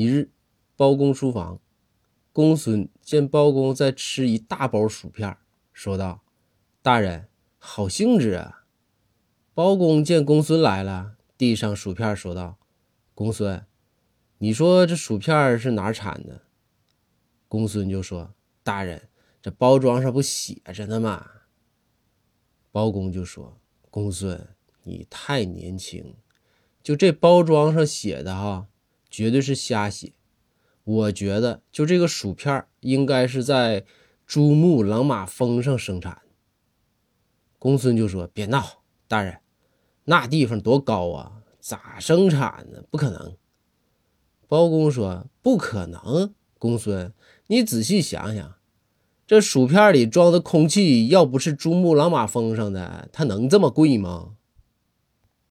一日，包公书房，公孙见包公在吃一大包薯片，说道：“大人，好兴致啊！”包公见公孙来了，递上薯片，说道：“公孙，你说这薯片是哪产的？”公孙就说：“大人，这包装上不写着呢吗？”包公就说：“公孙，你太年轻，就这包装上写的哈，绝对是瞎写。我觉得，就这个薯片应该是在珠穆朗玛峰上生产。”公孙就说：“别闹，大人，那地方多高啊，咋生产呢？不可能。”包公说：“不可能，公孙，你仔细想想。”这薯片里装的空气，要不是珠穆朗玛峰上的，它能这么贵吗？